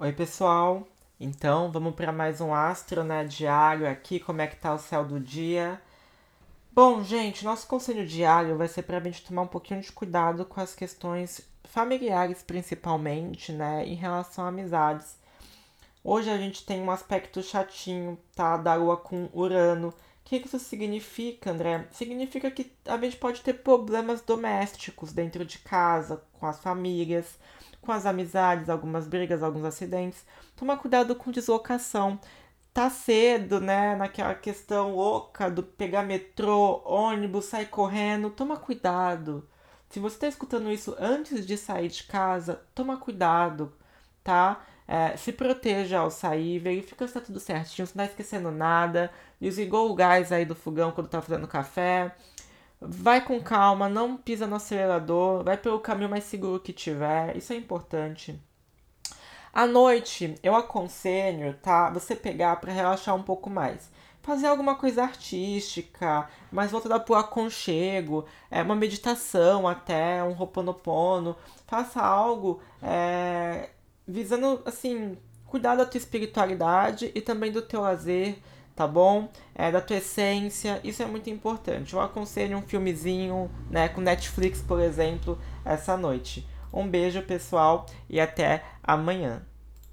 Oi, pessoal. Então, vamos para mais um astro, né, diário aqui, como é que tá o céu do dia. Bom, gente, nosso conselho diário vai ser para a gente tomar um pouquinho de cuidado com as questões familiares, principalmente, né, em relação a amizades. Hoje a gente tem um aspecto chatinho, tá, da Lua com Urano. Que isso significa, André? Significa que a gente pode ter problemas domésticos dentro de casa, com as famílias com as amizades, algumas brigas, alguns acidentes. Toma cuidado com deslocação. Tá cedo, né? Naquela questão louca do pegar metrô, ônibus, sair correndo. Toma cuidado. Se você está escutando isso antes de sair de casa, toma cuidado, tá? É, se proteja ao sair, verifica se tá tudo certinho, se não tá esquecendo nada. Desligou o gás aí do fogão quando tá fazendo café. Vai com calma, não pisa no acelerador, vai pelo caminho mais seguro que tiver, isso é importante. À noite, eu aconselho, tá? Você pegar para relaxar um pouco mais. Fazer alguma coisa artística, mais voltada pro aconchego, é, uma meditação até, um roponopono. Faça algo é, visando, assim, cuidar da tua espiritualidade e também do teu lazer tá bom? É, da tua essência, isso é muito importante. Eu aconselho um filmezinho, né, com Netflix, por exemplo, essa noite. Um beijo, pessoal, e até amanhã.